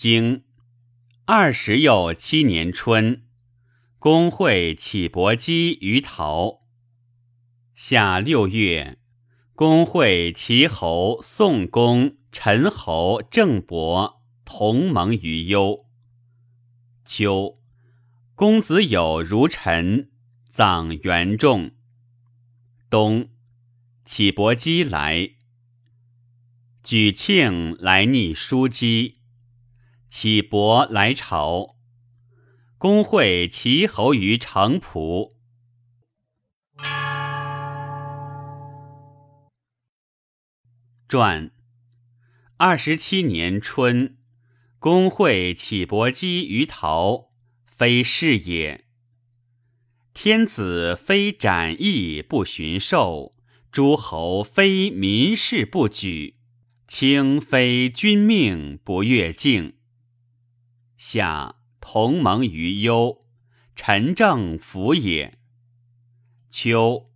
经二十又七年春，公会启伯姬于陶。夏六月，公会齐侯宋公、陈侯郑伯同盟于幽。秋，公子有如臣，葬元仲。冬，启伯姬来。举庆来逆叔姬，启伯来朝。公会齐侯于城濮。传二十七年春，公会启伯姬于陶，非是也。天子非斩义不巡狩，诸侯非民事不举。卿非君命不越境。夏同盟于幽，陈政服也。秋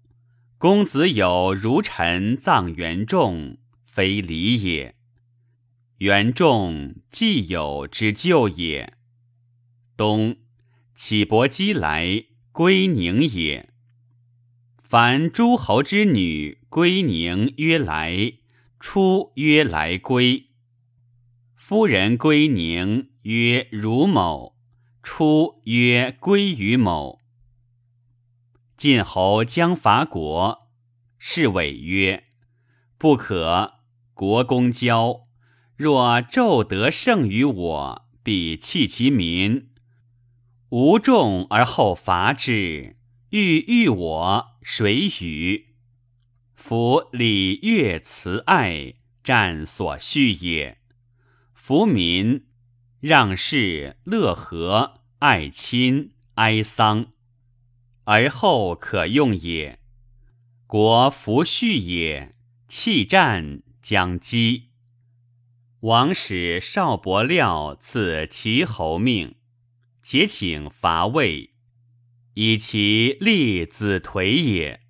公子有如臣葬元仲，非礼也。元仲既有之旧也。冬启伯姬来，归宁也。凡诸侯之女归宁，曰来。出曰来归，夫人归宁曰汝某。出曰归于某。晋侯将伐国，是谓曰：不可。国公交，若纣得胜于我，必弃其民。无众而后伐之，欲欲我，谁与？夫礼乐慈爱，战所需也。夫民让事乐和，爱亲哀丧，而后可用也。国弗序也，弃战将击。王使少伯廖赐齐侯命，且请伐魏，以其立子颓也。